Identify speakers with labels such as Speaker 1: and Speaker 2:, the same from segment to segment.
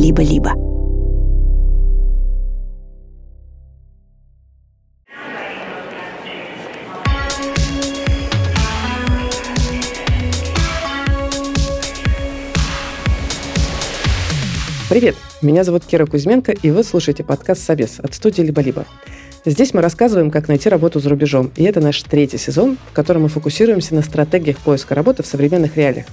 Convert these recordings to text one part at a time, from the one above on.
Speaker 1: «Либо-либо».
Speaker 2: Привет! Меня зовут Кира Кузьменко, и вы слушаете подкаст «Собес» от студии «Либо-либо». Здесь мы рассказываем, как найти работу за рубежом, и это наш третий сезон, в котором мы фокусируемся на стратегиях поиска работы в современных реалиях.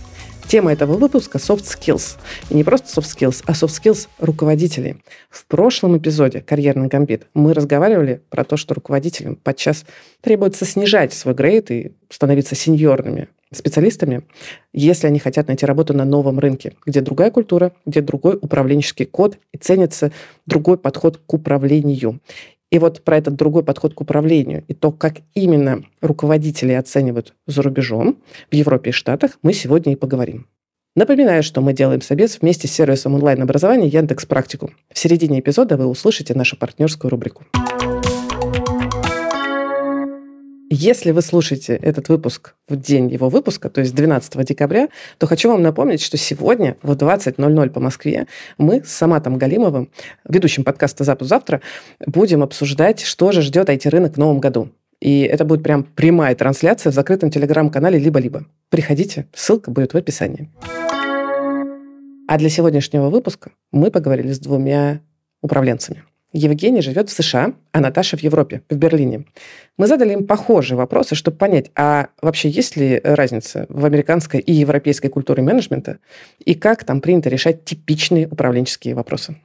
Speaker 2: Тема этого выпуска – soft skills. И не просто soft skills, а soft skills руководителей. В прошлом эпизоде «Карьерный гамбит» мы разговаривали про то, что руководителям подчас требуется снижать свой грейд и становиться сеньорными специалистами, если они хотят найти работу на новом рынке, где другая культура, где другой управленческий код и ценится другой подход к управлению. И вот про этот другой подход к управлению и то, как именно руководители оценивают за рубежом, в Европе и Штатах, мы сегодня и поговорим. Напоминаю, что мы делаем собес вместе с сервисом онлайн-образования Яндекс Практику. В середине эпизода вы услышите нашу партнерскую рубрику. Если вы слушаете этот выпуск в день его выпуска, то есть 12 декабря, то хочу вам напомнить, что сегодня в 20.00 по Москве мы с Саматом Галимовым, ведущим подкаста «Запуск завтра», будем обсуждать, что же ждет IT-рынок в новом году. И это будет прям прямая трансляция в закрытом телеграм-канале «Либо-либо». Приходите, ссылка будет в описании. А для сегодняшнего выпуска мы поговорили с двумя управленцами – Евгений живет в США, а Наташа в Европе, в Берлине. Мы задали им похожие вопросы, чтобы понять, а вообще есть ли разница в американской и европейской культуре менеджмента, и как там принято решать типичные управленческие вопросы.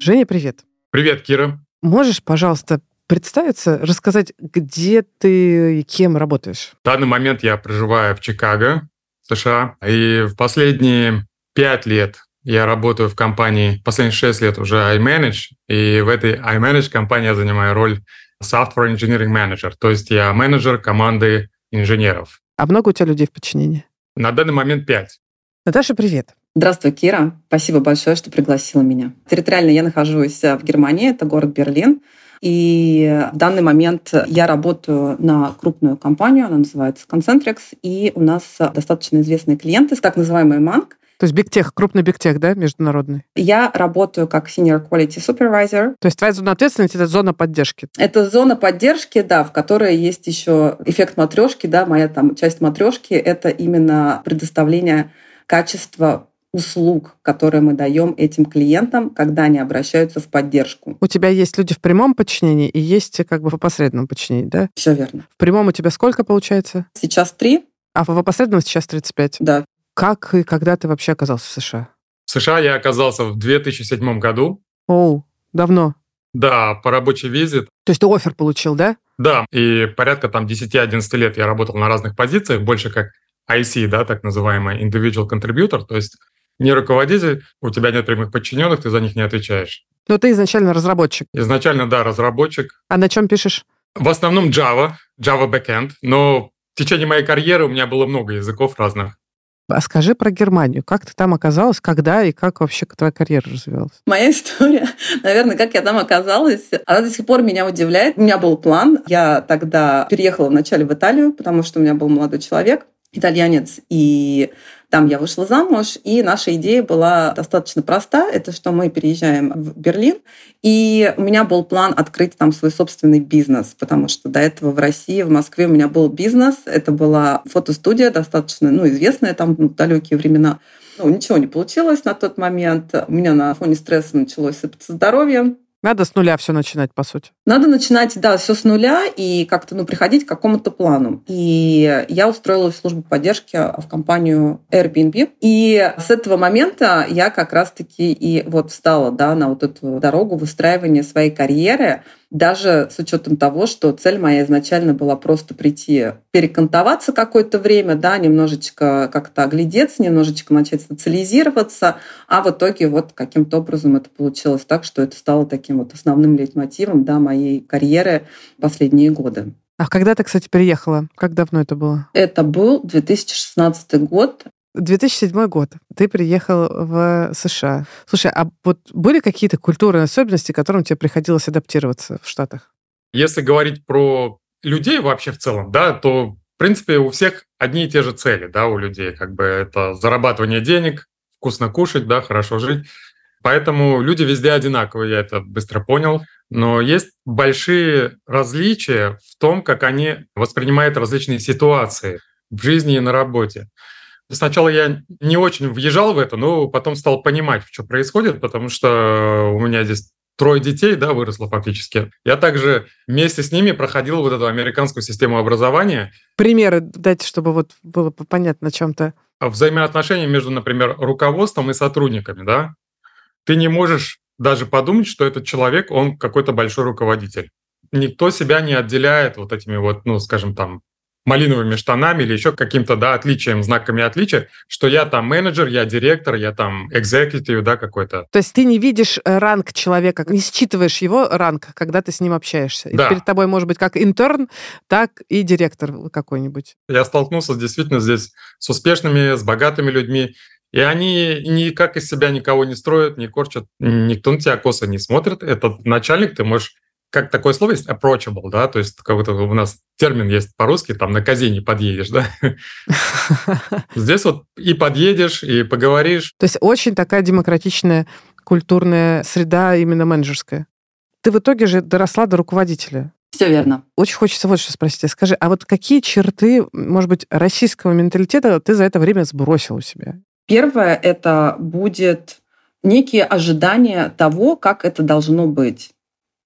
Speaker 2: Женя, привет.
Speaker 3: Привет, Кира.
Speaker 2: Можешь, пожалуйста, представиться, рассказать, где ты и кем работаешь?
Speaker 3: В данный момент я проживаю в Чикаго, США, и в последние пять лет я работаю в компании последние 6 лет уже iManage, и в этой iManage компании я занимаю роль Software Engineering Manager, то есть я менеджер команды инженеров.
Speaker 2: А много у тебя людей в подчинении?
Speaker 3: На данный момент 5.
Speaker 2: Наташа, привет.
Speaker 4: Здравствуй, Кира. Спасибо большое, что пригласила меня. Территориально я нахожусь в Германии, это город Берлин. И в данный момент я работаю на крупную компанию, она называется Concentrix, и у нас достаточно известные клиенты, так называемый МАНК,
Speaker 2: то есть бигтех, крупный бигтех, да, международный?
Speaker 4: Я работаю как Senior Quality Supervisor.
Speaker 2: То есть твоя зона ответственности – это зона поддержки?
Speaker 4: Это зона поддержки, да, в которой есть еще эффект матрешки, да, моя там часть матрешки – это именно предоставление качества услуг, которые мы даем этим клиентам, когда они обращаются в поддержку.
Speaker 2: У тебя есть люди в прямом подчинении и есть как бы в опосредованном подчинении, да?
Speaker 4: Все верно.
Speaker 2: В прямом у тебя сколько получается?
Speaker 4: Сейчас три.
Speaker 2: А в опосредованном сейчас 35?
Speaker 4: Да.
Speaker 2: Как и когда ты вообще оказался в США?
Speaker 3: В США я оказался в 2007 году.
Speaker 2: Оу, давно.
Speaker 3: Да, по рабочей визе.
Speaker 2: То есть ты офер получил, да?
Speaker 3: Да, и порядка там 10-11 лет я работал на разных позициях, больше как IC, да, так называемый individual contributor, то есть не руководитель, у тебя нет прямых подчиненных, ты за них не отвечаешь.
Speaker 2: Но ты изначально разработчик.
Speaker 3: Изначально, да, разработчик.
Speaker 2: А на чем пишешь?
Speaker 3: В основном Java, Java backend, но в течение моей карьеры у меня было много языков разных.
Speaker 2: А скажи про Германию. Как ты там оказалась, когда и как вообще твоя карьера развивалась?
Speaker 4: Моя история, наверное, как я там оказалась, она до сих пор меня удивляет. У меня был план. Я тогда переехала вначале в Италию, потому что у меня был молодой человек, итальянец, и там я вышла замуж, и наша идея была достаточно проста. Это что мы переезжаем в Берлин, и у меня был план открыть там свой собственный бизнес, потому что до этого в России, в Москве у меня был бизнес. Это была фотостудия достаточно ну, известная там в далекие времена. Ну, ничего не получилось на тот момент. У меня на фоне стресса началось сыпаться здоровье.
Speaker 2: Надо с нуля все начинать, по сути.
Speaker 4: Надо начинать, да, все с нуля и как-то ну, приходить к какому-то плану. И я устроилась в службу поддержки в компанию Airbnb. И с этого момента я как раз-таки и вот встала да, на вот эту дорогу выстраивания своей карьеры даже с учетом того, что цель моя изначально была просто прийти, перекантоваться какое-то время, да, немножечко как-то оглядеться, немножечко начать социализироваться, а в итоге вот каким-то образом это получилось так, что это стало таким вот основным лейтмотивом, да, моей карьеры последние годы.
Speaker 2: А когда ты, кстати, переехала? Как давно это было?
Speaker 4: Это был 2016 год.
Speaker 2: 2007 год. Ты приехал в США. Слушай, а вот были какие-то культурные особенности, которым тебе приходилось адаптироваться в Штатах?
Speaker 3: Если говорить про людей вообще в целом, да, то В принципе, у всех одни и те же цели, да, у людей. Как бы это зарабатывание денег, вкусно кушать, да, хорошо жить. Поэтому люди везде одинаковые, я это быстро понял. Но есть большие различия в том, как они воспринимают различные ситуации в жизни и на работе. Сначала я не очень въезжал в это, но потом стал понимать, что происходит, потому что у меня здесь трое детей, да, выросло фактически. Я также вместе с ними проходил вот эту американскую систему образования.
Speaker 2: Примеры дайте, чтобы вот было понятно о чем-то.
Speaker 3: Взаимоотношения между, например, руководством и сотрудниками, да. Ты не можешь даже подумать, что этот человек, он какой-то большой руководитель. Никто себя не отделяет вот этими вот, ну, скажем там, малиновыми штанами или еще каким-то, да, отличием, знаками отличия, что я там менеджер, я директор, я там экзекутив, да, какой-то.
Speaker 2: То есть ты не видишь э, ранг человека, не считываешь его ранг, когда ты с ним общаешься. Да. И перед тобой может быть как интерн, так и директор какой-нибудь.
Speaker 3: Я столкнулся действительно здесь с успешными, с богатыми людьми, и они никак из себя никого не строят, не корчат, никто на тебя косо не смотрит. Этот начальник, ты можешь как такое слово есть approachable, да, то есть какой-то у нас термин есть по-русски, там на козе не подъедешь, да. Здесь вот и подъедешь, и поговоришь.
Speaker 2: То есть очень такая демократичная культурная среда именно менеджерская. Ты в итоге же доросла до руководителя.
Speaker 4: Все верно.
Speaker 2: Очень хочется вот что спросить. Скажи, а вот какие черты, может быть, российского менталитета ты за это время сбросил у себя?
Speaker 4: Первое — это будет некие ожидания того, как это должно быть.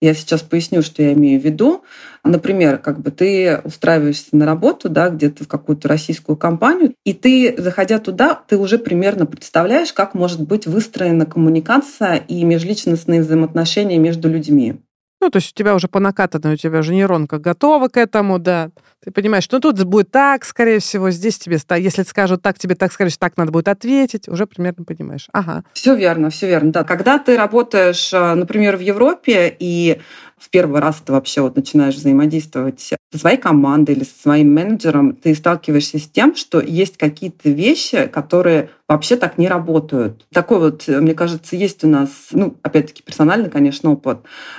Speaker 4: Я сейчас поясню, что я имею в виду. Например, как бы ты устраиваешься на работу, да, где-то в какую-то российскую компанию, и ты, заходя туда, ты уже примерно представляешь, как может быть выстроена коммуникация и межличностные взаимоотношения между людьми.
Speaker 2: Ну, то есть у тебя уже по накатанной, у тебя уже нейронка готова к этому, да. Ты понимаешь, что ну, тут будет так, скорее всего, здесь тебе, если скажут так, тебе так, скорее так надо будет ответить, уже примерно понимаешь. Ага.
Speaker 4: Все верно, все верно, да. Когда ты работаешь, э, например, в Европе, и в первый раз ты вообще вот начинаешь взаимодействовать со своей командой или со своим менеджером, ты сталкиваешься с тем, что есть какие-то вещи, которые вообще так не работают. Такой вот, мне кажется, есть у нас, ну, опять-таки, персональный, конечно, опыт.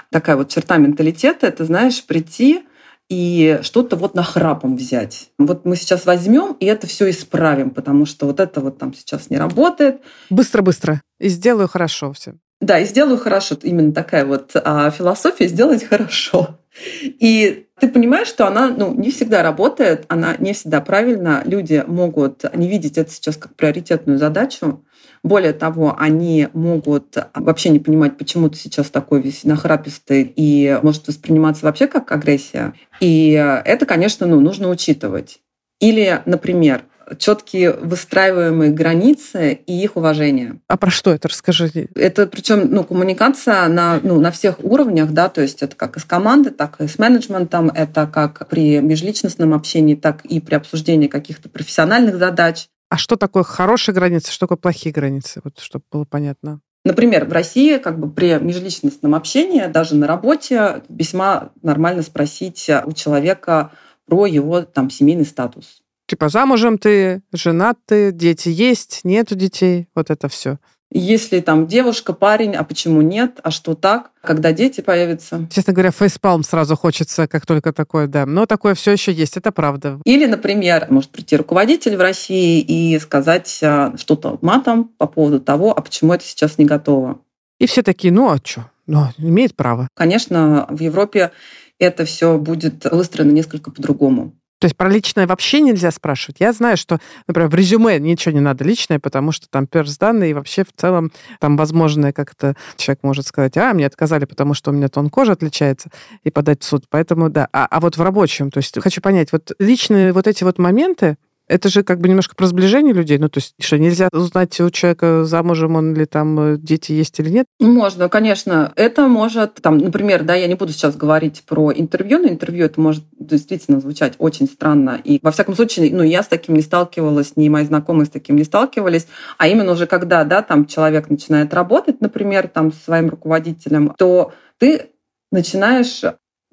Speaker 4: Такая вот черта менталитета, это, знаешь, прийти и что-то вот нахрапом взять. Вот мы сейчас возьмем и это все исправим, потому что вот это вот там сейчас не работает.
Speaker 2: Быстро-быстро. И сделаю хорошо все.
Speaker 4: Да, и сделаю хорошо. Именно такая вот а, философия сделать хорошо. И ты понимаешь, что она ну, не всегда работает, она не всегда правильно. Люди могут не видеть это сейчас как приоритетную задачу. Более того, они могут вообще не понимать, почему ты сейчас такой весь нахрапистый и может восприниматься вообще как агрессия. И это, конечно, ну, нужно учитывать. Или, например, четкие выстраиваемые границы и их уважение.
Speaker 2: А про что это? Расскажи.
Speaker 4: Это причем ну, коммуникация на, ну, на всех уровнях, да, то есть это как и с командой, так и с менеджментом, это как при межличностном общении, так и при обсуждении каких-то профессиональных задач.
Speaker 2: А что такое хорошие границы, что такое плохие границы, вот чтобы было понятно?
Speaker 4: Например, в России как бы при межличностном общении, даже на работе, весьма нормально спросить у человека про его там семейный статус
Speaker 2: Типа замужем ты, женат ты, дети есть, нету детей, вот это все.
Speaker 4: Если там девушка, парень, а почему нет, а что так, когда дети появятся?
Speaker 2: Честно говоря, фейспалм сразу хочется, как только такое, да. Но такое все еще есть, это правда.
Speaker 4: Или, например, может прийти руководитель в России и сказать а, что-то матом по поводу того, а почему это сейчас не готово.
Speaker 2: И все такие, ну а что? Ну, имеет право.
Speaker 4: Конечно, в Европе это все будет выстроено несколько по-другому.
Speaker 2: То есть про личное вообще нельзя спрашивать. Я знаю, что, например, в резюме ничего не надо личное, потому что там перс данные и вообще в целом там возможное как-то человек может сказать, а, мне отказали, потому что у меня тон кожи отличается, и подать в суд. Поэтому да. А, а вот в рабочем, то есть хочу понять, вот личные вот эти вот моменты, это же как бы немножко про сближение людей. Ну, то есть, что, нельзя узнать у человека, замужем он или там э, дети есть или нет?
Speaker 4: Можно, конечно. Это может, там, например, да, я не буду сейчас говорить про интервью, но интервью это может действительно звучать очень странно. И, во всяком случае, ну, я с таким не сталкивалась, ни мои знакомые с таким не сталкивались. А именно уже когда, да, там человек начинает работать, например, там с своим руководителем, то ты начинаешь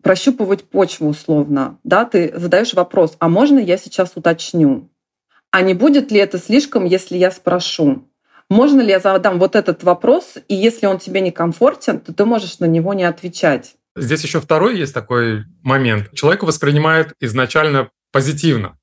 Speaker 4: прощупывать почву условно, да, ты задаешь вопрос, а можно я сейчас уточню? А не будет ли это слишком, если я спрошу? Можно ли я задам вот этот вопрос, и если он тебе не комфортен, то ты можешь на него не отвечать?
Speaker 3: Здесь еще второй есть такой момент. Человек воспринимает изначально позитивно.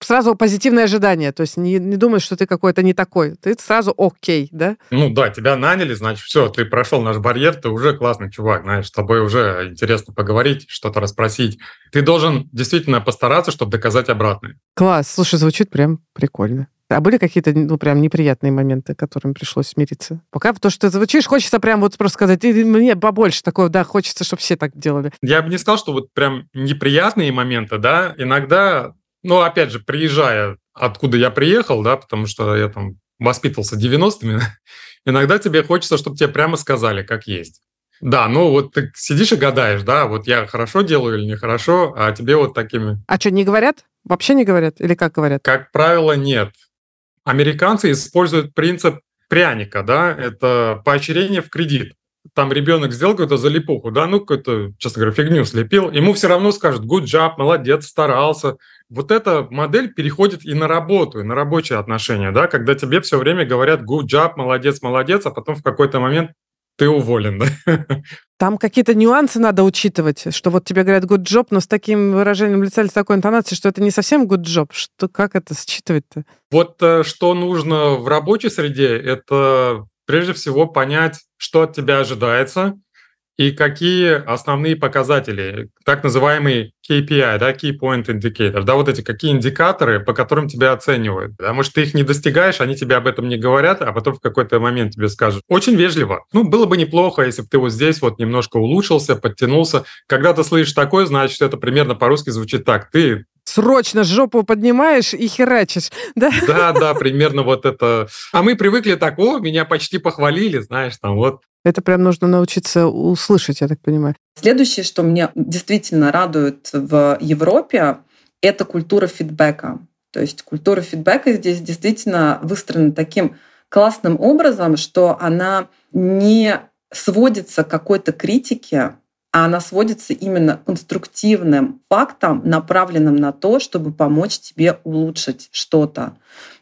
Speaker 2: Сразу позитивное ожидание, то есть не, не думаешь, что ты какой-то не такой, ты сразу окей, да?
Speaker 3: Ну да, тебя наняли, значит, все, ты прошел наш барьер, ты уже классный чувак, знаешь, с тобой уже интересно поговорить, что-то расспросить. Ты должен действительно постараться, чтобы доказать обратное.
Speaker 2: Класс, слушай, звучит прям прикольно. А были какие-то, ну, прям неприятные моменты, которым пришлось смириться? Пока то, что ты звучишь, хочется прям вот просто сказать, мне побольше такого, да, хочется, чтобы все так делали.
Speaker 3: Я бы не сказал, что вот прям неприятные моменты, да, иногда, ну, опять же, приезжая, откуда я приехал, да, потому что я там воспитывался 90-ми, иногда тебе хочется, чтобы тебе прямо сказали, как есть. Да, ну вот ты сидишь и гадаешь, да, вот я хорошо делаю или нехорошо, а тебе вот такими...
Speaker 2: А что, не говорят? Вообще не говорят? Или как говорят?
Speaker 3: Как правило, нет. Американцы используют принцип пряника, да, это поощрение в кредит. Там ребенок сделал какую-то залипуху, да, ну какую-то, честно говоря, фигню слепил, ему все равно скажут good job, молодец, старался. Вот эта модель переходит и на работу, и на рабочие отношения, да, когда тебе все время говорят good job, молодец, молодец, а потом в какой-то момент ты уволен, да?
Speaker 2: Там какие-то нюансы надо учитывать, что вот тебе говорят good job, но с таким выражением лица или с такой интонацией, что это не совсем good job. Что, как это считывать-то?
Speaker 3: Вот э, что нужно в рабочей среде, это прежде всего понять, что от тебя ожидается, и какие основные показатели, так называемый KPI, да, Key Point Indicator, да, вот эти какие индикаторы, по которым тебя оценивают. Потому что ты их не достигаешь, они тебе об этом не говорят, а потом в какой-то момент тебе скажут. Очень вежливо. Ну, было бы неплохо, если бы ты вот здесь вот немножко улучшился, подтянулся. Когда ты слышишь такое, значит, это примерно по-русски звучит так. Ты
Speaker 2: срочно жопу поднимаешь и херачишь, да?
Speaker 3: Да, да, примерно вот это. А мы привыкли так, о, меня почти похвалили, знаешь, там вот.
Speaker 2: Это прям нужно научиться услышать, я так понимаю.
Speaker 4: Следующее, что меня действительно радует в Европе, это культура фидбэка. То есть культура фидбэка здесь действительно выстроена таким классным образом, что она не сводится к какой-то критике, а она сводится именно к конструктивным фактам, направленным на то, чтобы помочь тебе улучшить что-то.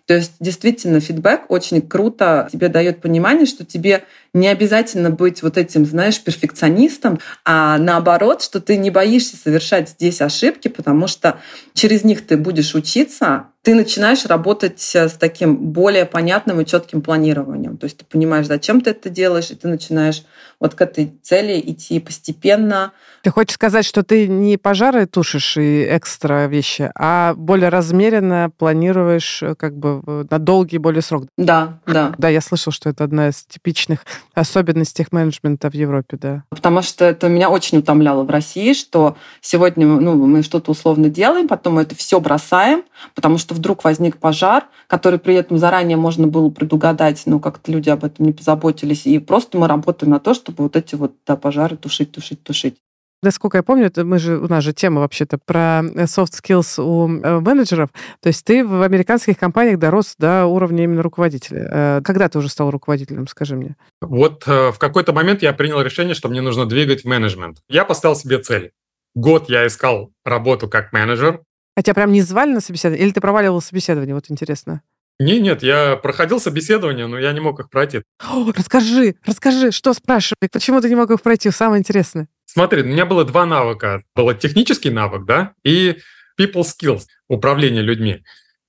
Speaker 4: То есть действительно фидбэк очень круто тебе дает понимание, что тебе не обязательно быть вот этим, знаешь, перфекционистом, а наоборот, что ты не боишься совершать здесь ошибки, потому что через них ты будешь учиться, ты начинаешь работать с таким более понятным и четким планированием. То есть ты понимаешь, зачем ты это делаешь, и ты начинаешь вот к этой цели идти постепенно.
Speaker 2: Ты хочешь сказать, что ты не пожары тушишь и экстра вещи, а более размеренно планируешь э, как бы на долгий более срок?
Speaker 4: Да, да.
Speaker 2: Да, я слышал, что это одна из типичных особенностей менеджмента в Европе, да.
Speaker 4: Потому что это меня очень утомляло в России, что сегодня ну, мы что-то условно делаем, потом мы это все бросаем, потому что вдруг возник пожар, который при этом заранее можно было предугадать, но как-то люди об этом не позаботились. И просто мы работаем на то, чтобы вот эти вот да, пожары тушить, тушить, тушить.
Speaker 2: Насколько я помню, это мы же, у нас же тема вообще-то про э, soft skills у э, менеджеров. То есть ты в американских компаниях дорос до уровня именно руководителя. Э, когда ты уже стал руководителем, скажи мне?
Speaker 3: Вот в какой-то момент я принял решение, что мне нужно двигать менеджмент. Я поставил себе цель. Год я искал работу как менеджер,
Speaker 2: а тебя прям не звали на собеседование? Или ты проваливал собеседование? Вот интересно.
Speaker 3: Не, нет, я проходил собеседование, но я не мог их пройти.
Speaker 2: О, расскажи, расскажи, что спрашивали, почему ты не мог их пройти? Самое интересное.
Speaker 3: Смотри, у меня было два навыка. Был технический навык, да, и people skills, управление людьми.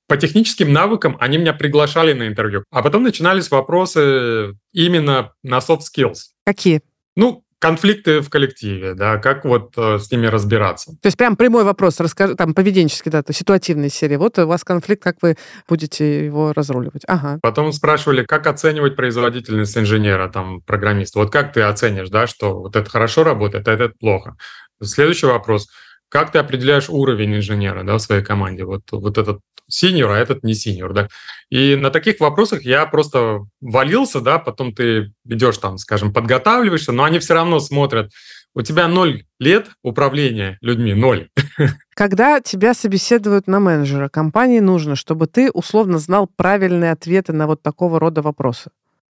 Speaker 3: По техническим навыкам они меня приглашали на интервью, а потом начинались вопросы именно на soft skills.
Speaker 2: Какие?
Speaker 3: Ну, конфликты в коллективе, да, как вот э, с ними разбираться.
Speaker 2: То есть прям прямой вопрос, расскажи, там, поведенческий, да, то ситуативной серии. Вот у вас конфликт, как вы будете его разруливать? Ага.
Speaker 3: Потом спрашивали, как оценивать производительность инженера, там, программиста. Вот как ты оценишь, да, что вот это хорошо работает, а это плохо. Следующий вопрос. Как ты определяешь уровень инженера да, в своей команде? Вот, вот этот синьор, а этот не синьор, да. И на таких вопросах я просто валился, да, потом ты идешь там, скажем, подготавливаешься, но они все равно смотрят, у тебя ноль лет управления людьми, ноль.
Speaker 2: Когда тебя собеседуют на менеджера, компании нужно, чтобы ты условно знал правильные ответы на вот такого рода вопросы.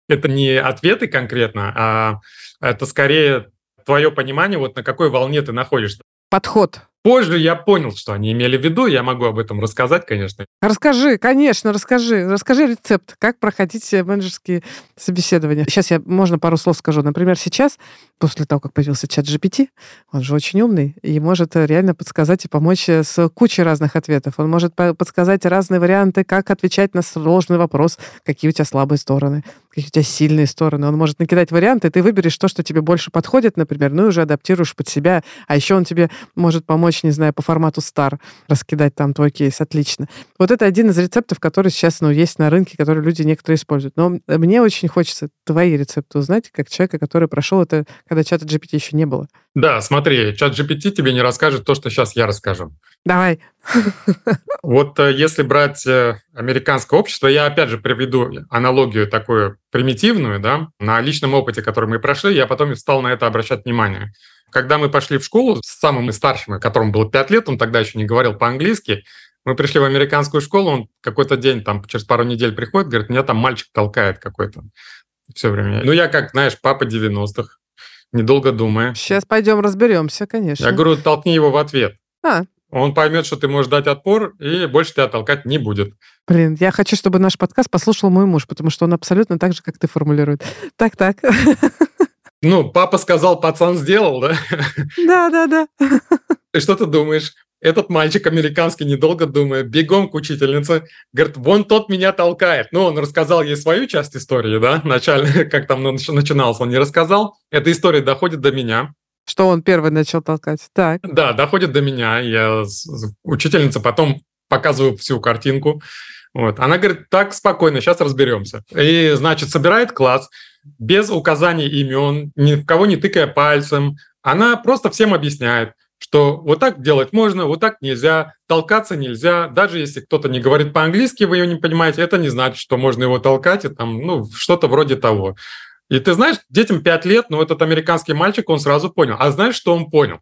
Speaker 3: Это не ответы конкретно, а это скорее твое понимание, вот на какой волне ты находишься.
Speaker 2: Подход
Speaker 3: Позже я понял, что они имели в виду, я могу об этом рассказать, конечно.
Speaker 2: Расскажи, конечно, расскажи. Расскажи рецепт, как проходить менеджерские собеседования. Сейчас я, можно пару слов скажу. Например, сейчас, после того, как появился чат GPT, он же очень умный и может реально подсказать и помочь с кучей разных ответов. Он может подсказать разные варианты, как отвечать на сложный вопрос, какие у тебя слабые стороны, какие у тебя сильные стороны. Он может накидать варианты, ты выберешь то, что тебе больше подходит, например, ну и уже адаптируешь под себя. А еще он тебе может помочь, не знаю, по формату Star раскидать там твой кейс. Отлично. Вот это один из рецептов, который сейчас ну, есть на рынке, который люди некоторые используют. Но мне очень хочется твои рецепты узнать, как человека, который прошел это, когда чата GPT еще не было.
Speaker 3: Да, смотри, чат GPT тебе не расскажет то, что сейчас я расскажу.
Speaker 2: Давай.
Speaker 3: Вот э, если брать э, американское общество, я опять же приведу аналогию такую примитивную, да, на личном опыте, который мы прошли, я потом стал на это обращать внимание. Когда мы пошли в школу с самым старшим, которому было 5 лет, он тогда еще не говорил по-английски, мы пришли в американскую школу, он какой-то день, там, через пару недель приходит, говорит, меня там мальчик толкает какой-то все время. Ну, я как, знаешь, папа 90-х, недолго думая.
Speaker 2: Сейчас пойдем разберемся, конечно.
Speaker 3: Я говорю, толкни его в ответ.
Speaker 2: А.
Speaker 3: Он поймет, что ты можешь дать отпор, и больше тебя толкать не будет.
Speaker 2: Блин, я хочу, чтобы наш подкаст послушал мой муж, потому что он абсолютно так же, как ты формулирует. Так-так.
Speaker 3: Ну, папа сказал, пацан сделал, да?
Speaker 2: Да, да, да.
Speaker 3: И что ты думаешь? Этот мальчик американский, недолго думая, бегом к учительнице, говорит, вон тот меня толкает. Ну, он рассказал ей свою часть истории, да, начально, как там начиналось, он не рассказал. Эта история доходит до меня.
Speaker 2: Что он первый начал толкать. Так.
Speaker 3: Да, доходит до меня. Я учительница потом показываю всю картинку. Вот. Она говорит, так, спокойно, сейчас разберемся. И, значит, собирает класс без указаний имен, ни в кого не тыкая пальцем. Она просто всем объясняет что вот так делать можно, вот так нельзя, толкаться нельзя. Даже если кто-то не говорит по-английски, вы ее не понимаете, это не значит, что можно его толкать, и там, ну, что-то вроде того. И ты знаешь, детям 5 лет, но этот американский мальчик, он сразу понял. А знаешь, что он понял?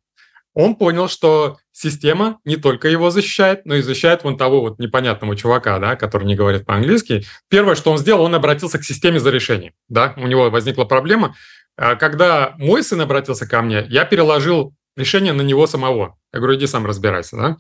Speaker 3: Он понял, что система не только его защищает, но и защищает вон того вот непонятного чувака, да, который не говорит по-английски. Первое, что он сделал, он обратился к системе за решением. Да? У него возникла проблема. А когда мой сын обратился ко мне, я переложил решение на него самого. Я говорю, иди сам разбирайся. Да?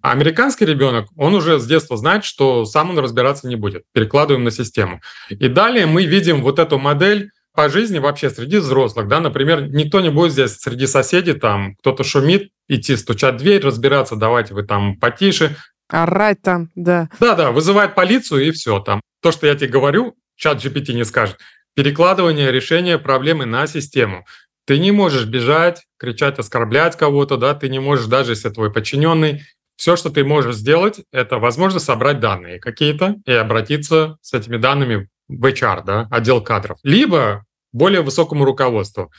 Speaker 3: А американский ребенок, он уже с детства знает, что сам он разбираться не будет. Перекладываем на систему. И далее мы видим вот эту модель по жизни вообще среди взрослых, да, например, никто не будет здесь среди соседей, там, кто-то шумит, идти стучать в дверь, разбираться, давайте вы там потише.
Speaker 2: Орать там, да.
Speaker 3: Да-да, вызывает полицию и все там. То, что я тебе говорю, чат GPT не скажет. Перекладывание решения проблемы на систему. Ты не можешь бежать, кричать, оскорблять кого-то, да, ты не можешь, даже если твой подчиненный, все, что ты можешь сделать, это, возможно, собрать данные какие-то и обратиться с этими данными в HR, да, отдел кадров, либо более высокому руководству.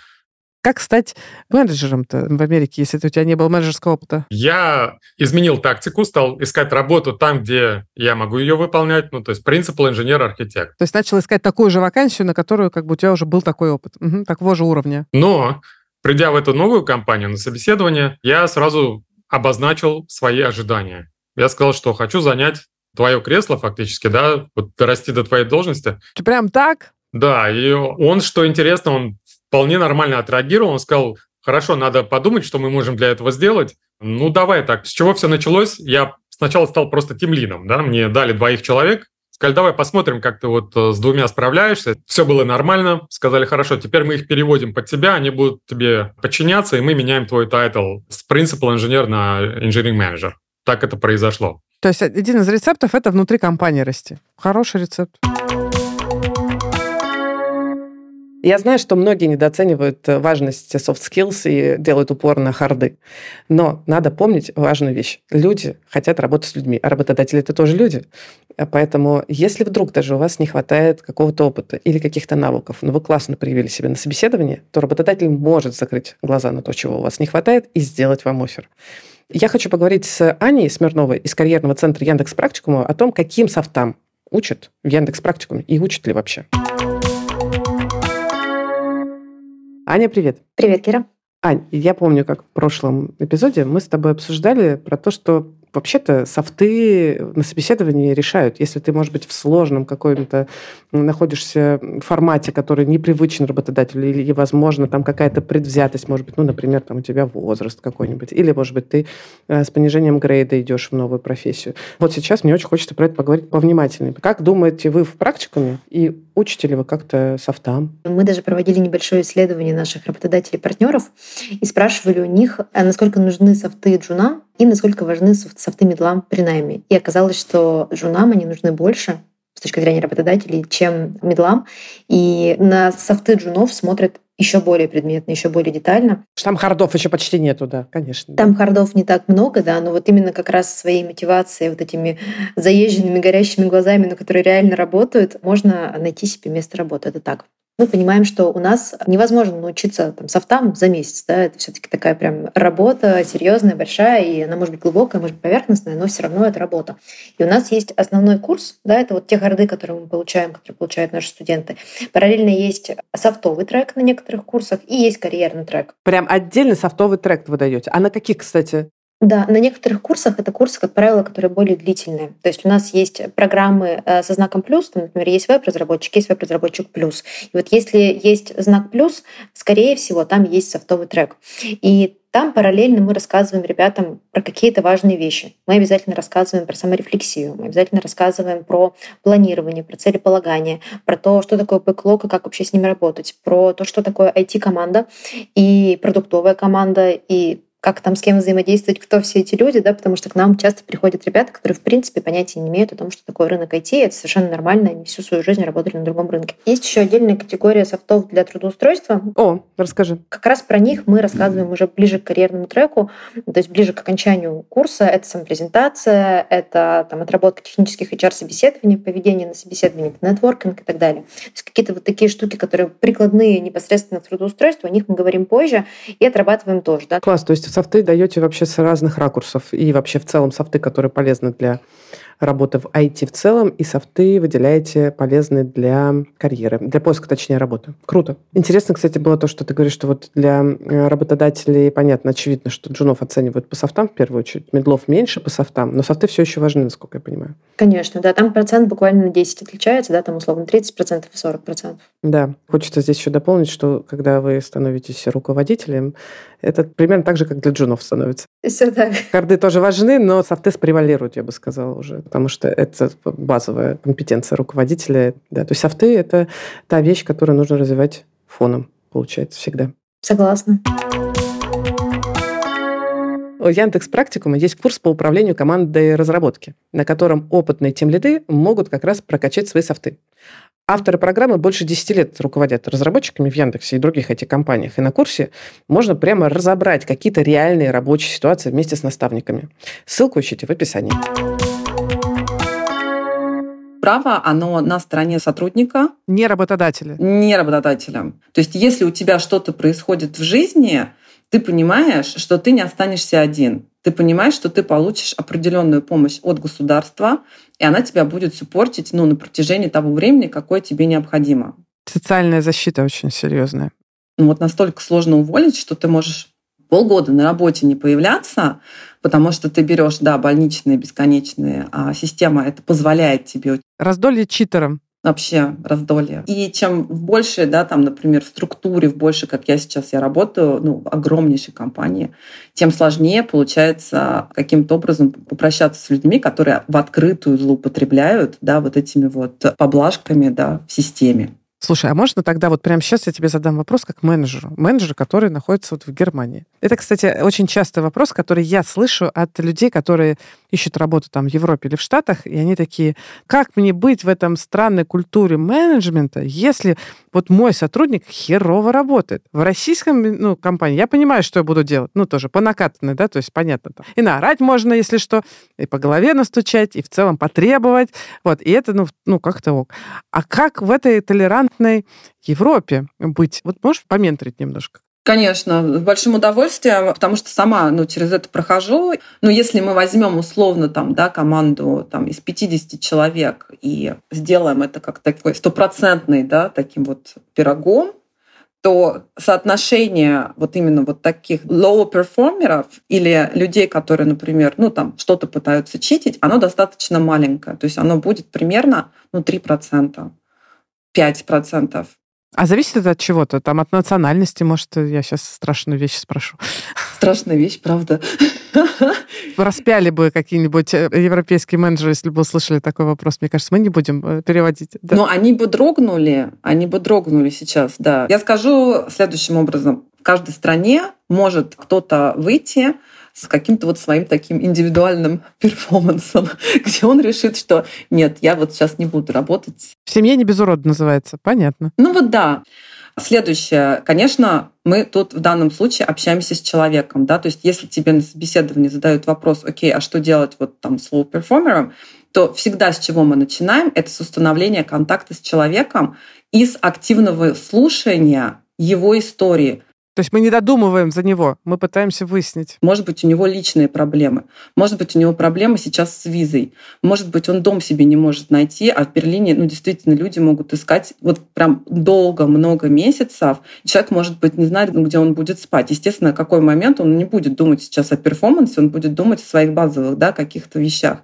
Speaker 2: Как стать менеджером-то в Америке, если у тебя не было менеджерского опыта?
Speaker 3: Я изменил тактику, стал искать работу там, где я могу ее выполнять, ну, то есть принципал инженер-архитект.
Speaker 2: То есть начал искать такую же вакансию, на которую как бы у тебя уже был такой опыт, угу, такого же уровня.
Speaker 3: Но, придя в эту новую компанию на собеседование, я сразу обозначил свои ожидания. Я сказал, что хочу занять твое кресло фактически, да, вот дорасти до твоей должности.
Speaker 2: Ты прям так?
Speaker 3: Да, и он, что интересно, он вполне нормально отреагировал. Он сказал, хорошо, надо подумать, что мы можем для этого сделать. Ну, давай так. С чего все началось? Я сначала стал просто тимлидом, да, мне дали двоих человек, сказали, давай посмотрим, как ты вот э, с двумя справляешься. Все было нормально. Сказали, хорошо, теперь мы их переводим под тебя, они будут тебе подчиняться, и мы меняем твой title с principal engineer на engineering manager. Так это произошло.
Speaker 2: То есть один из рецептов – это внутри компании расти. Хороший рецепт. Я знаю, что многие недооценивают э, важность soft skills и делают упор на харды. Но надо помнить важную вещь. Люди хотят работать с людьми, а работодатели – это тоже люди. Э, поэтому если вдруг даже у вас не хватает какого-то опыта или каких-то навыков, но вы классно проявили себя на собеседовании, то работодатель может закрыть глаза на то, чего у вас не хватает, и сделать вам офер. Я хочу поговорить с Аней Смирновой из карьерного центра Яндекс Практикума о том, каким софтам учат в Яндекс Практикуме и учат ли вообще. Аня, привет.
Speaker 1: Привет, Кира.
Speaker 2: Ань, я помню, как в прошлом эпизоде мы с тобой обсуждали про то, что вообще-то софты на собеседовании решают. Если ты, может быть, в сложном каком-то находишься формате, который непривычен работодателю, или, возможно, там какая-то предвзятость, может быть, ну, например, там у тебя возраст какой-нибудь, или, может быть, ты э, с понижением грейда идешь в новую профессию. Вот сейчас мне очень хочется про это поговорить повнимательнее. Как думаете вы в практикуме и учите ли вы как-то софтам?
Speaker 1: Мы даже проводили небольшое исследование наших работодателей-партнеров и спрашивали у них, а насколько нужны софты джуна и насколько важны софты медлам при найме. И оказалось, что джунам они нужны больше, с точки зрения работодателей, чем медлам. И на софты джунов смотрят еще более предметно, еще более детально.
Speaker 2: Там хардов еще почти нету, да, конечно.
Speaker 1: Там да. хардов не так много, да, но вот именно как раз своей мотивацией, вот этими заезженными, горящими глазами, но которые реально работают, можно найти себе место работы. Это так мы понимаем, что у нас невозможно научиться там, софтам за месяц. Да? Это все таки такая прям работа серьезная, большая, и она может быть глубокая, может быть поверхностная, но все равно это работа. И у нас есть основной курс, да, это вот те харды, которые мы получаем, которые получают наши студенты. Параллельно есть софтовый трек на некоторых курсах и есть карьерный трек.
Speaker 2: Прям отдельный софтовый трек вы даете. А на каких, кстати?
Speaker 1: Да, на некоторых курсах это курсы, как правило, которые более длительные. То есть у нас есть программы э, со знаком плюс, там, например, есть веб-разработчик, есть веб-разработчик плюс. И вот если есть знак плюс, скорее всего, там есть софтовый трек. И там параллельно мы рассказываем ребятам про какие-то важные вещи. Мы обязательно рассказываем про саморефлексию, мы обязательно рассказываем про планирование, про целеполагание, про то, что такое бэклог и как вообще с ними работать, про то, что такое IT-команда и продуктовая команда, и как там с кем взаимодействовать, кто все эти люди, да, потому что к нам часто приходят ребята, которые в принципе понятия не имеют о том, что такое рынок IT, это совершенно нормально, они всю свою жизнь работали на другом рынке. Есть еще отдельная категория софтов для трудоустройства.
Speaker 2: О, расскажи.
Speaker 1: Как раз про них мы рассказываем уже ближе к карьерному треку, то есть ближе к окончанию курса. Это самопрезентация, это там, отработка технических HR-собеседований, поведение на собеседовании, нетворкинг и так далее. То есть какие-то вот такие штуки, которые прикладные непосредственно к трудоустройству, о них мы говорим позже и отрабатываем тоже. Да?
Speaker 2: Класс, то есть софты даете вообще с разных ракурсов? И вообще в целом софты, которые полезны для работы в IT в целом, и софты выделяете полезные для карьеры, для поиска, точнее, работы. Круто. Интересно, кстати, было то, что ты говоришь, что вот для э, работодателей, понятно, очевидно, что джунов оценивают по софтам в первую очередь, медлов меньше по софтам, но софты все еще важны, насколько я понимаю.
Speaker 1: Конечно, да, там процент буквально на 10 отличается, да, там условно 30% и 40%.
Speaker 2: Да, хочется здесь еще дополнить, что когда вы становитесь руководителем, это примерно так же, как для джунов становится.
Speaker 1: Все так.
Speaker 2: Карды тоже важны, но софты превалируют, я бы сказала уже потому что это базовая компетенция руководителя. Да. То есть софты — это та вещь, которую нужно развивать фоном, получается, всегда.
Speaker 1: Согласна.
Speaker 2: У Яндекс Практикума есть курс по управлению командой разработки, на котором опытные тем-лиды могут как раз прокачать свои софты. Авторы программы больше 10 лет руководят разработчиками в Яндексе и других этих компаниях. И на курсе можно прямо разобрать какие-то реальные рабочие ситуации вместе с наставниками. Ссылку ищите в описании
Speaker 4: право, оно на стороне сотрудника.
Speaker 2: Не работодателя.
Speaker 4: Не работодателя. То есть если у тебя что-то происходит в жизни, ты понимаешь, что ты не останешься один. Ты понимаешь, что ты получишь определенную помощь от государства, и она тебя будет суппортить ну, на протяжении того времени, какое тебе необходимо.
Speaker 2: Социальная защита очень серьезная.
Speaker 4: Ну, вот настолько сложно уволить, что ты можешь полгода на работе не появляться, потому что ты берешь, да, больничные бесконечные, а система это позволяет тебе.
Speaker 2: Раздолье читером
Speaker 4: вообще раздолье. И чем в большей, да, там, например, в структуре, в больше, как я сейчас я работаю, ну, в огромнейшей компании, тем сложнее получается каким-то образом попрощаться с людьми, которые в открытую злоупотребляют, да, вот этими вот поблажками, да, в системе.
Speaker 2: Слушай, а можно тогда вот прямо сейчас я тебе задам вопрос как менеджеру, менеджеру, который находится вот в Германии. Это, кстати, очень частый вопрос, который я слышу от людей, которые ищут работу там в Европе или в Штатах, и они такие, как мне быть в этом странной культуре менеджмента, если вот мой сотрудник херово работает. В российском ну, компании я понимаю, что я буду делать. Ну, тоже по накатанной, да, то есть понятно. Там. И наорать можно, если что, и по голове настучать, и в целом потребовать. Вот, и это, ну, ну как-то ок. А как в этой толерантной Европе быть? Вот можешь поменторить немножко?
Speaker 4: Конечно, с большим удовольствием, потому что сама ну, через это прохожу. Ну, если мы возьмем условно там, да, команду там, из 50 человек и сделаем это как такой стопроцентный да, таким вот пирогом, то соотношение вот именно вот таких low перформеров или людей, которые, например, ну там что-то пытаются читить, оно достаточно маленькое. То есть оно будет примерно ну, 3%, 5%.
Speaker 2: А зависит это от чего-то? Там от национальности, может, я сейчас страшную вещь спрошу.
Speaker 4: Страшная вещь, правда.
Speaker 2: Распяли бы какие-нибудь э, европейские менеджеры, если бы услышали такой вопрос. Мне кажется, мы не будем э, переводить.
Speaker 4: Да. Но они бы дрогнули, они бы дрогнули сейчас, да. Я скажу следующим образом. В каждой стране может кто-то выйти с каким-то вот своим таким индивидуальным перформансом, где он решит, что нет, я вот сейчас не буду работать.
Speaker 2: В семье не без урода называется, понятно.
Speaker 4: Ну вот да. Следующее, конечно, мы тут в данном случае общаемся с человеком, да, то есть если тебе на собеседовании задают вопрос, окей, а что делать вот там с low performer ом, то всегда с чего мы начинаем, это с установления контакта с человеком и с активного слушания его истории.
Speaker 2: То есть мы не додумываем за него, мы пытаемся выяснить.
Speaker 4: Может быть, у него личные проблемы. Может быть, у него проблемы сейчас с визой. Может быть, он дом себе не может найти, а в Берлине, ну, действительно, люди могут искать вот прям долго, много месяцев. Человек, может быть, не знает, где он будет спать. Естественно, какой момент он не будет думать сейчас о перформансе, он будет думать о своих базовых да, каких-то вещах.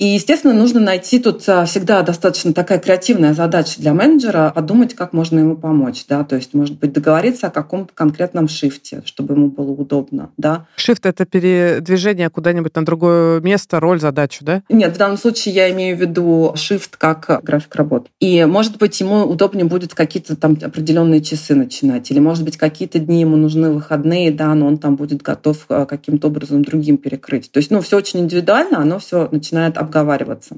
Speaker 4: И, естественно, нужно найти тут а, всегда достаточно такая креативная задача для менеджера, подумать, как можно ему помочь. Да? То есть, может быть, договориться о каком-то конкретном шифте, чтобы ему было удобно. Да?
Speaker 2: Шифт — это передвижение куда-нибудь на другое место, роль, задачу, да?
Speaker 4: Нет, в данном случае я имею в виду шифт как график работы. И, может быть, ему удобнее будет какие-то там определенные часы начинать, или, может быть, какие-то дни ему нужны выходные, да, но он там будет готов а, каким-то образом другим перекрыть. То есть, ну, все очень индивидуально, оно все начинает обговариваться.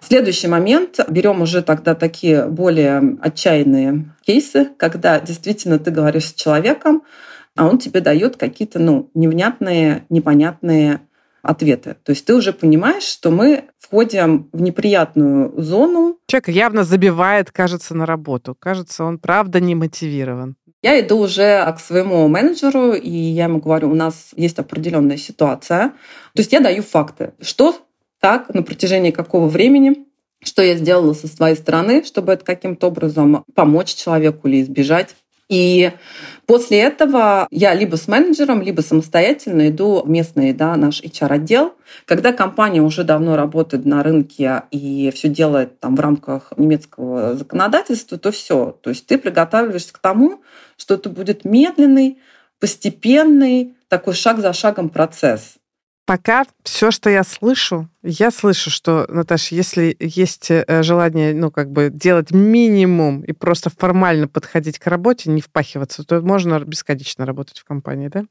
Speaker 4: Следующий момент. Берем уже тогда такие более отчаянные кейсы, когда действительно ты говоришь с человеком, а он тебе дает какие-то ну, невнятные, непонятные ответы. То есть ты уже понимаешь, что мы входим в неприятную зону.
Speaker 2: Человек явно забивает, кажется, на работу. Кажется, он правда не мотивирован.
Speaker 4: Я иду уже к своему менеджеру, и я ему говорю, у нас есть определенная ситуация. То есть я даю факты. Что так, на протяжении какого времени, что я сделала со своей стороны, чтобы это каким-то образом помочь человеку или избежать. И после этого я либо с менеджером, либо самостоятельно иду в местный да, наш HR-отдел. Когда компания уже давно работает на рынке и все делает там в рамках немецкого законодательства, то все. То есть ты приготавливаешься к тому, что это будет медленный, постепенный, такой шаг за шагом процесс.
Speaker 2: Пока все, что я слышу, я слышу, что, Наташа, если есть э, желание, ну, как бы делать минимум и просто формально подходить к работе, не впахиваться, то можно бесконечно работать в компании, да?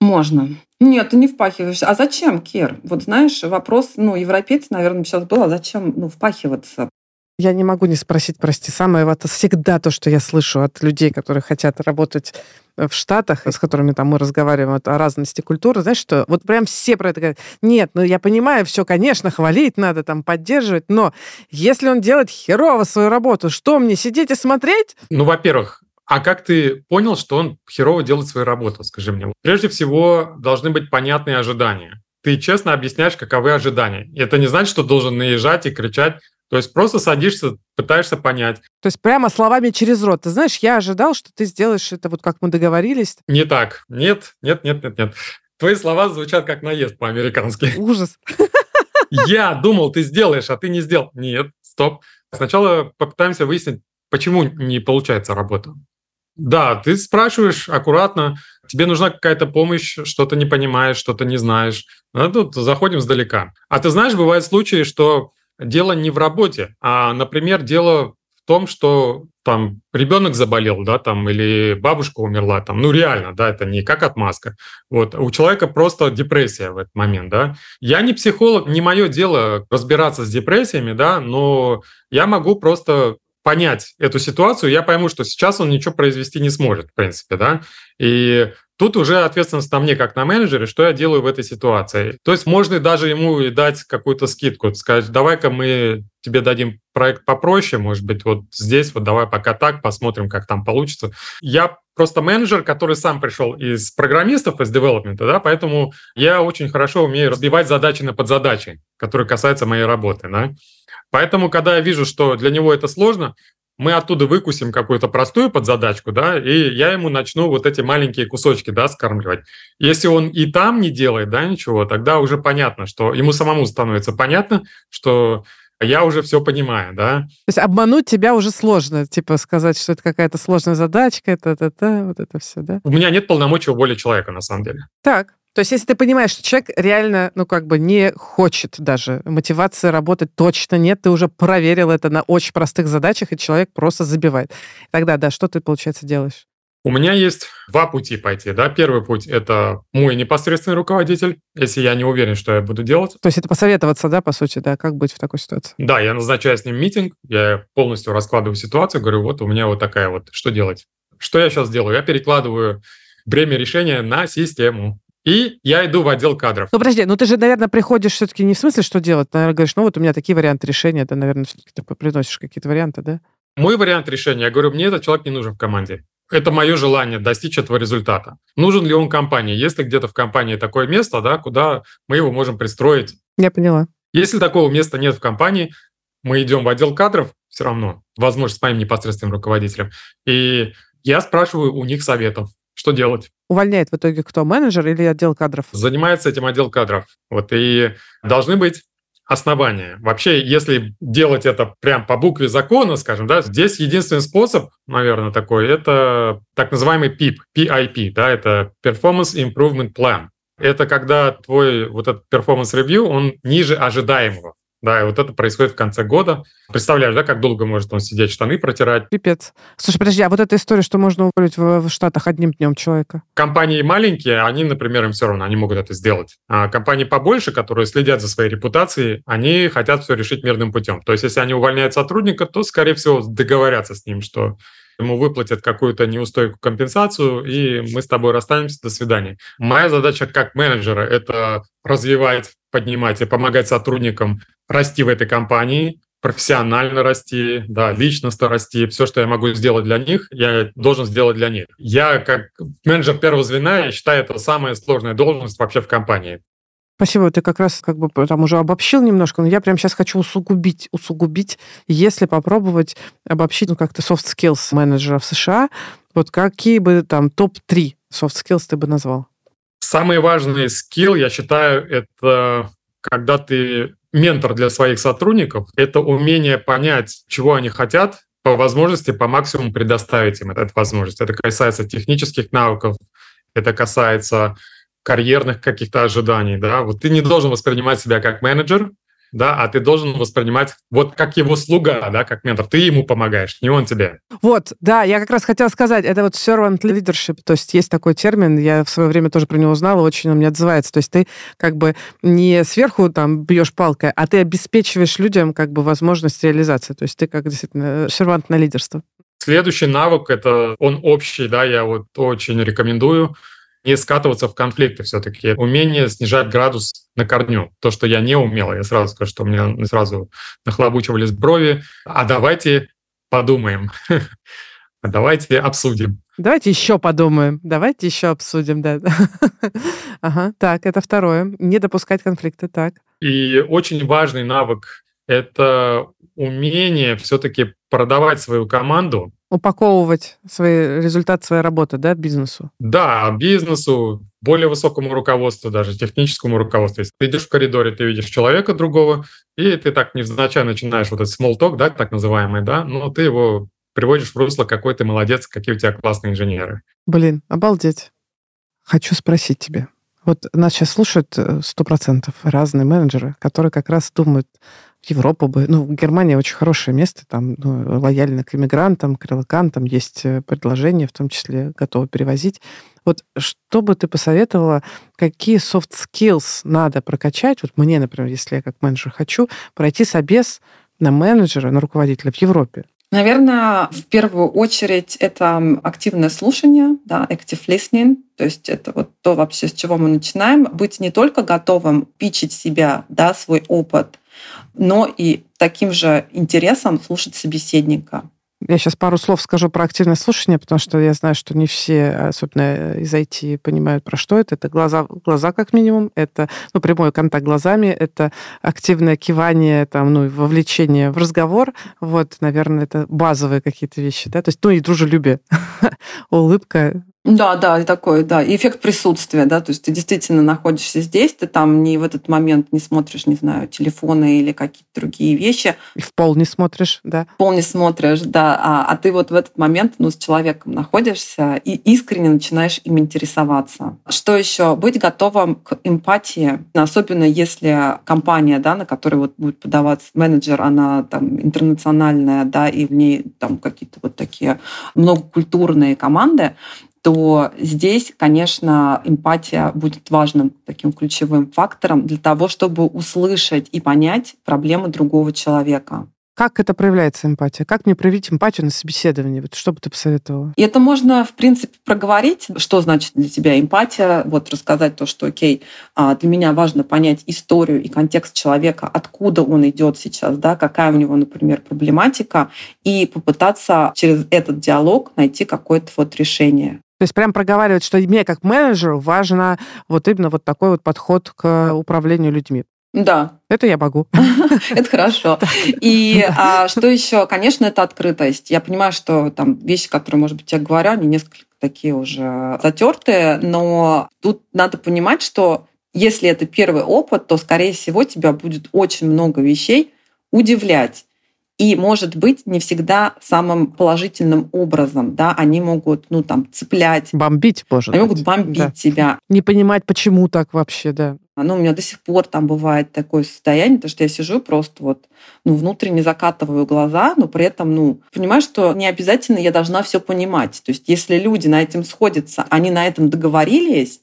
Speaker 4: Можно. Нет, ты не впахиваешься. А зачем, Кир? Вот знаешь, вопрос, ну, европейцы, наверное, сейчас был, а зачем, ну, впахиваться?
Speaker 2: Я не могу не спросить, прости, самое это всегда то, что я слышу от людей, которые хотят работать в Штатах, с которыми там мы разговариваем о разности культуры, знаешь, что вот прям все про это говорят. Нет, ну я понимаю, все, конечно, хвалить надо, там поддерживать, но если он делает херово свою работу, что мне сидеть и смотреть?
Speaker 3: Ну, во-первых, а как ты понял, что он херово делает свою работу, скажи мне? Прежде всего, должны быть понятные ожидания. Ты честно объясняешь, каковы ожидания. Это не значит, что должен наезжать и кричать то есть просто садишься, пытаешься понять.
Speaker 2: То есть прямо словами через рот. Ты знаешь, я ожидал, что ты сделаешь это вот как мы договорились.
Speaker 3: Не так. Нет, нет, нет, нет, нет. Твои слова звучат как наезд по-американски.
Speaker 2: Ужас.
Speaker 3: Я думал, ты сделаешь, а ты не сделал. Нет, стоп. Сначала попытаемся выяснить, почему не получается работа. Да, ты спрашиваешь аккуратно, тебе нужна какая-то помощь, что-то не понимаешь, что-то не знаешь. Ну, тут заходим сдалека. А ты знаешь, бывают случаи, что дело не в работе, а, например, дело в том, что там ребенок заболел, да, там, или бабушка умерла, там, ну, реально, да, это не как отмазка. Вот, у человека просто депрессия в этот момент, да. Я не психолог, не мое дело разбираться с депрессиями, да, но я могу просто понять эту ситуацию, я пойму, что сейчас он ничего произвести не сможет, в принципе, да. И Тут уже ответственность на мне, как на менеджере, что я делаю в этой ситуации. То есть можно даже ему дать какую-то скидку, сказать, давай-ка мы тебе дадим проект попроще, может быть, вот здесь, вот давай пока так, посмотрим, как там получится. Я просто менеджер, который сам пришел из программистов, из девелопмента, да, поэтому я очень хорошо умею разбивать задачи на подзадачи, которые касаются моей работы, да. Поэтому, когда я вижу, что для него это сложно, мы оттуда выкусим какую-то простую подзадачку, да, и я ему начну вот эти маленькие кусочки, да, скармливать. Если он и там не делает, да, ничего, тогда уже понятно, что ему самому становится понятно, что я уже все понимаю, да. То
Speaker 2: есть обмануть тебя уже сложно, типа сказать, что это какая-то сложная задачка, это, это, это, вот это все, да?
Speaker 3: У меня нет полномочий воли человека, на самом деле.
Speaker 2: Так, то есть, если ты понимаешь, что человек реально, ну, как бы не хочет даже, мотивации работать точно нет, ты уже проверил это на очень простых задачах, и человек просто забивает. Тогда, да, что ты, получается, делаешь?
Speaker 3: У меня есть два пути пойти. Да? Первый путь – это мой непосредственный руководитель, если я не уверен, что я буду делать.
Speaker 2: То есть это посоветоваться, да, по сути, да, как быть в такой ситуации?
Speaker 3: Да, я назначаю с ним митинг, я полностью раскладываю ситуацию, говорю, вот у меня вот такая вот, что делать? Что я сейчас делаю? Я перекладываю бремя решения на систему. И я иду в отдел кадров.
Speaker 2: Ну, подожди, ну ты же, наверное, приходишь все-таки не в смысле, что делать. Наверное, говоришь, ну вот у меня такие варианты решения. Ты, наверное, все-таки ты приносишь какие-то варианты, да?
Speaker 3: Мой вариант решения, я говорю, мне этот человек не нужен в команде. Это мое желание достичь этого результата. Нужен ли он компании? Есть ли где-то в компании такое место, да, куда мы его можем пристроить?
Speaker 2: Я поняла.
Speaker 3: Если такого места нет в компании, мы идем в отдел кадров все равно, возможно, с моим непосредственным руководителем. И я спрашиваю у них советов, что делать.
Speaker 2: Увольняет в итоге кто, менеджер или отдел кадров?
Speaker 3: Занимается этим отдел кадров. Вот, и должны быть основания. Вообще, если делать это прям по букве закона, скажем, да, здесь единственный способ, наверное, такой, это так называемый PIP, PIP, да, это Performance Improvement Plan. Это когда твой вот этот performance review, он ниже ожидаемого. Да, и вот это происходит в конце года. Представляешь, да, как долго может он сидеть, штаны протирать?
Speaker 2: Пипец. Слушай, подожди, а вот эта история, что можно уволить в, в Штатах одним днем человека?
Speaker 3: Компании маленькие, они, например, им все равно, они могут это сделать. А компании побольше, которые следят за своей репутацией, они хотят все решить мирным путем. То есть, если они увольняют сотрудника, то, скорее всего, договорятся с ним, что ему выплатят какую-то неустойку компенсацию, и мы с тобой расстанемся, до свидания. Моя задача как менеджера – это развивать, поднимать и помогать сотрудникам расти в этой компании, профессионально расти, да, личностно расти. Все, что я могу сделать для них, я должен сделать для них. Я, как менеджер первого звена, я считаю, это самая сложная должность вообще в компании.
Speaker 2: Спасибо, ты как раз как бы там уже обобщил немножко, но я прямо сейчас хочу усугубить, усугубить, если попробовать обобщить, ну, как-то soft skills менеджера в США, вот какие бы там топ-3 soft skills ты бы назвал?
Speaker 3: Самый важный скилл, я считаю, это когда ты ментор для своих сотрудников, это умение понять, чего они хотят, по возможности, по максимуму предоставить им эту возможность. Это касается технических навыков, это касается карьерных каких-то ожиданий, да, вот ты не должен воспринимать себя как менеджер, да, а ты должен воспринимать вот как его слуга, да, как ментор. Ты ему помогаешь, не он тебе.
Speaker 2: Вот, да, я как раз хотела сказать, это вот servant leadership, то есть есть такой термин, я в свое время тоже про него узнала, очень он мне отзывается. То есть ты как бы не сверху там бьешь палкой, а ты обеспечиваешь людям как бы возможность реализации. То есть ты как действительно сервант на лидерство.
Speaker 3: Следующий навык, это он общий, да, я вот очень рекомендую – не скатываться в конфликты все-таки. Умение снижать градус на корню. То, что я не умел. Я сразу скажу, что у меня сразу нахлобучивались брови. А давайте подумаем. А давайте обсудим.
Speaker 2: Давайте еще подумаем. Давайте еще обсудим, да. ага, так, это второе. Не допускать конфликты, так.
Speaker 3: И очень важный навык – это умение все-таки продавать свою команду
Speaker 2: упаковывать свои, результат своей работы, да, бизнесу?
Speaker 3: Да, бизнесу, более высокому руководству, даже техническому руководству. Если ты идешь в коридоре, ты видишь человека другого, и ты так невзначай начинаешь вот этот small talk, да, так называемый, да, но ты его приводишь в русло, какой ты молодец, какие у тебя классные инженеры.
Speaker 2: Блин, обалдеть. Хочу спросить тебя. Вот нас сейчас слушают э, сто процентов разные менеджеры, которые как раз думают, Европу бы. Ну, Германия очень хорошее место, там ну, лояльно к иммигрантам, к релакантам, есть э, предложения, в том числе готовы перевозить. Вот что бы ты посоветовала, какие soft skills надо прокачать? Вот мне, например, если я как менеджер хочу пройти собес на менеджера, на руководителя в Европе.
Speaker 4: Наверное, в первую очередь это активное слушание, да, active listening. То есть это вот то вообще, с чего мы начинаем. Быть не только готовым пичить себя, да, свой опыт, но и таким же интересом слушать собеседника.
Speaker 2: Я сейчас пару слов скажу про активное слушание, потому что я знаю, что не все, особенно из IT, понимают, про что это. Это глаза, глаза как минимум, это ну, прямой контакт глазами, это активное кивание, там, ну, вовлечение в разговор. Вот, наверное, это базовые какие-то вещи. Да? То есть, ну и дружелюбие, улыбка,
Speaker 4: да, да, такой, да, эффект присутствия, да, то есть ты действительно находишься здесь, ты там не в этот момент не смотришь, не знаю, телефоны или какие-то другие вещи.
Speaker 2: И в пол не смотришь, да.
Speaker 4: В пол не смотришь, да, а, а ты вот в этот момент, ну, с человеком находишься и искренне начинаешь им интересоваться. Что еще? Быть готовым к эмпатии, особенно если компания, да, на которой вот будет подаваться менеджер, она там интернациональная, да, и в ней там какие-то вот такие многокультурные команды, то здесь, конечно, эмпатия будет важным таким ключевым фактором для того, чтобы услышать и понять проблемы другого человека.
Speaker 2: Как это проявляется эмпатия? Как мне проявить эмпатию на собеседовании? Вот что бы ты посоветовала?
Speaker 4: И это можно, в принципе, проговорить, что значит для тебя эмпатия, вот рассказать то, что, окей, а, для меня важно понять историю и контекст человека, откуда он идет сейчас, да, какая у него, например, проблематика, и попытаться через этот диалог найти какое-то вот решение.
Speaker 2: То есть прям проговаривать, что мне как менеджеру важно вот именно вот такой вот подход к управлению людьми.
Speaker 4: Да.
Speaker 2: Это я могу.
Speaker 4: Это хорошо. И а, что еще? Конечно, это открытость. Я понимаю, что там вещи, которые, может быть, я говорю, они несколько такие уже затертые, но тут надо понимать, что если это первый опыт, то, скорее всего, тебя будет очень много вещей удивлять и, может быть, не всегда самым положительным образом, да, они могут, ну, там, цеплять.
Speaker 2: Бомбить, может
Speaker 4: Они быть. могут бомбить да. тебя.
Speaker 2: Не понимать, почему так вообще, да.
Speaker 4: Ну, у меня до сих пор там бывает такое состояние, то что я сижу просто вот, ну, внутренне закатываю глаза, но при этом, ну, понимаю, что не обязательно я должна все понимать. То есть если люди на этом сходятся, они на этом договорились,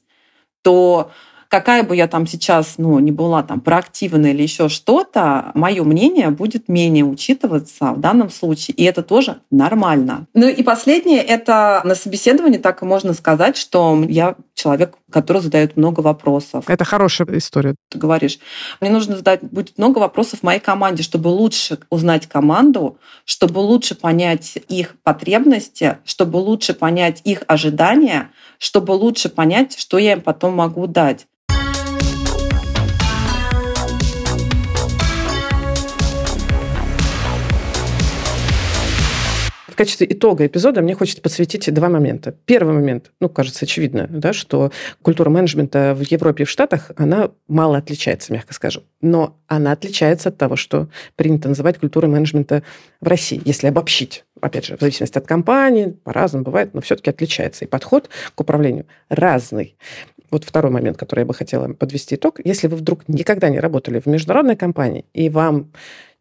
Speaker 4: то какая бы я там сейчас, ну, не была там проактивная или еще что-то, мое мнение будет менее учитываться в данном случае, и это тоже нормально. Ну и последнее, это на собеседовании так и можно сказать, что я человек, который задает много вопросов.
Speaker 2: Это хорошая история.
Speaker 4: Ты говоришь, мне нужно задать будет много вопросов моей команде, чтобы лучше узнать команду, чтобы лучше понять их потребности, чтобы лучше понять их ожидания, чтобы лучше понять, что я им потом могу дать.
Speaker 2: Качестве итога эпизода мне хочется подсветить два момента. Первый момент, ну, кажется очевидно, да, что культура менеджмента в Европе и в Штатах, она мало отличается, мягко скажем. Но она отличается от того, что принято называть культурой менеджмента в России, если обобщить. Опять же, в зависимости от компании, по-разному бывает, но все-таки отличается. И подход к управлению разный. Вот второй момент, который я бы хотела подвести итог. Если вы вдруг никогда не работали в международной компании, и вам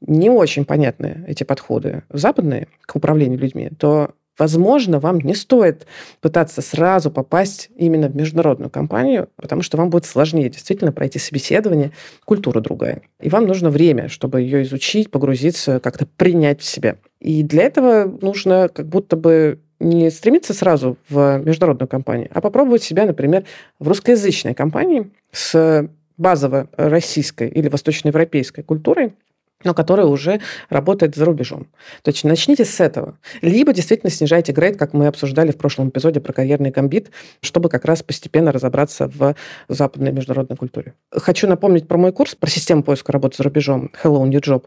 Speaker 2: не очень понятны эти подходы западные к управлению людьми, то возможно, вам не стоит пытаться сразу попасть именно в международную компанию, потому что вам будет сложнее действительно пройти собеседование, культура другая. И вам нужно время, чтобы ее изучить, погрузиться, как-то принять в себя. И для этого нужно как будто бы не стремиться сразу в международную компанию, а попробовать себя, например, в русскоязычной компании с базово российской или восточноевропейской культурой, но которая уже работает за рубежом. То есть начните с этого. Либо действительно снижайте грейд, как мы обсуждали в прошлом эпизоде про карьерный гамбит, чтобы как раз постепенно разобраться в западной международной культуре. Хочу напомнить про мой курс, про систему поиска работы за рубежом Hello New Job.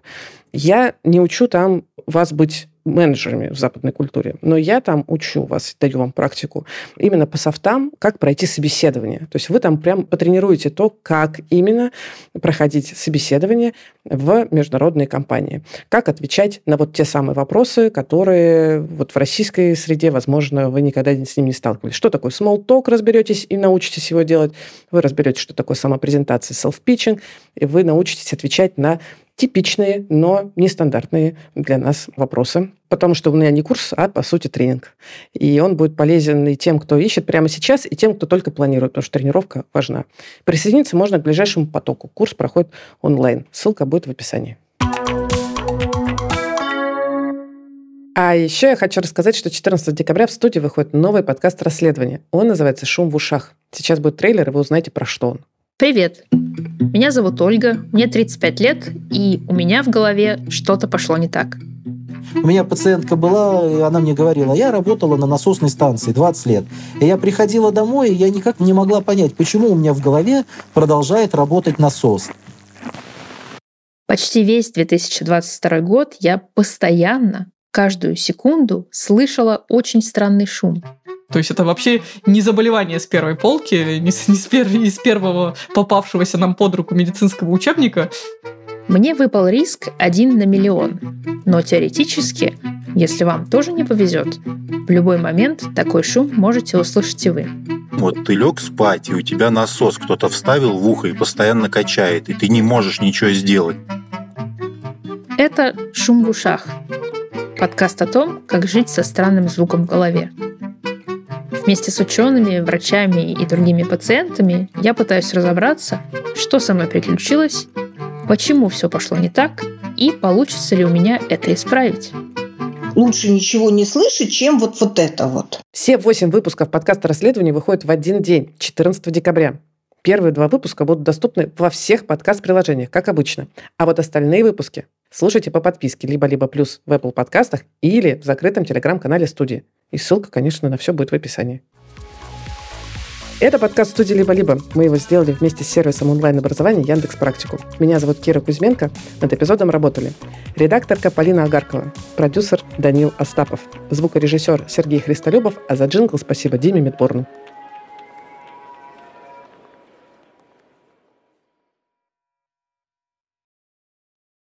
Speaker 2: Я не учу там вас быть менеджерами в западной культуре. Но я там учу вас, даю вам практику именно по софтам, как пройти собеседование. То есть вы там прям потренируете то, как именно проходить собеседование в международной компании. Как отвечать на вот те самые вопросы, которые вот в российской среде, возможно, вы никогда с ними не сталкивались. Что такое small talk, разберетесь и научитесь его делать. Вы разберетесь, что такое самопрезентация, self-pitching, и вы научитесь отвечать на типичные, но нестандартные для нас вопросы. Потому что у меня не курс, а, по сути, тренинг. И он будет полезен и тем, кто ищет прямо сейчас, и тем, кто только планирует, потому что тренировка важна. Присоединиться можно к ближайшему потоку. Курс проходит онлайн. Ссылка будет в описании. А еще я хочу рассказать, что 14 декабря в студии выходит новый подкаст расследования. Он называется «Шум в ушах». Сейчас будет трейлер, и вы узнаете, про что он.
Speaker 5: Привет! Меня зовут Ольга, мне 35 лет, и у меня в голове что-то пошло не так.
Speaker 6: У меня пациентка была, и она мне говорила, я работала на насосной станции 20 лет. И я приходила домой, и я никак не могла понять, почему у меня в голове продолжает работать насос.
Speaker 5: Почти весь 2022 год я постоянно, каждую секунду слышала очень странный шум.
Speaker 7: То есть это вообще не заболевание с первой полки, не с, не с, пер, не с первого попавшегося нам под руку медицинского учебника.
Speaker 5: Мне выпал риск один на миллион. Но теоретически, если вам тоже не повезет, в любой момент такой шум можете услышать и вы.
Speaker 8: Вот ты лег спать, и у тебя насос кто-то вставил в ухо и постоянно качает, и ты не можешь ничего сделать.
Speaker 5: Это «Шум в ушах». Подкаст о том, как жить со странным звуком в голове. Вместе с учеными, врачами и другими пациентами я пытаюсь разобраться, что со мной приключилось, почему все пошло не так и получится ли у меня это исправить.
Speaker 9: Лучше ничего не слышать, чем вот, вот это вот.
Speaker 2: Все восемь выпусков подкаста расследований выходят в один день, 14 декабря. Первые два выпуска будут доступны во всех подкаст-приложениях, как обычно. А вот остальные выпуски слушайте по подписке либо-либо плюс в Apple подкастах или в закрытом телеграм-канале студии. И ссылка, конечно, на все будет в описании. Это подкаст студии «Либо-либо». Мы его сделали вместе с сервисом онлайн-образования Яндекс Практику. Меня зовут Кира Кузьменко. Над эпизодом работали редакторка Полина Агаркова, продюсер Данил Остапов, звукорежиссер Сергей Христолюбов, а за джингл спасибо Диме Медборну.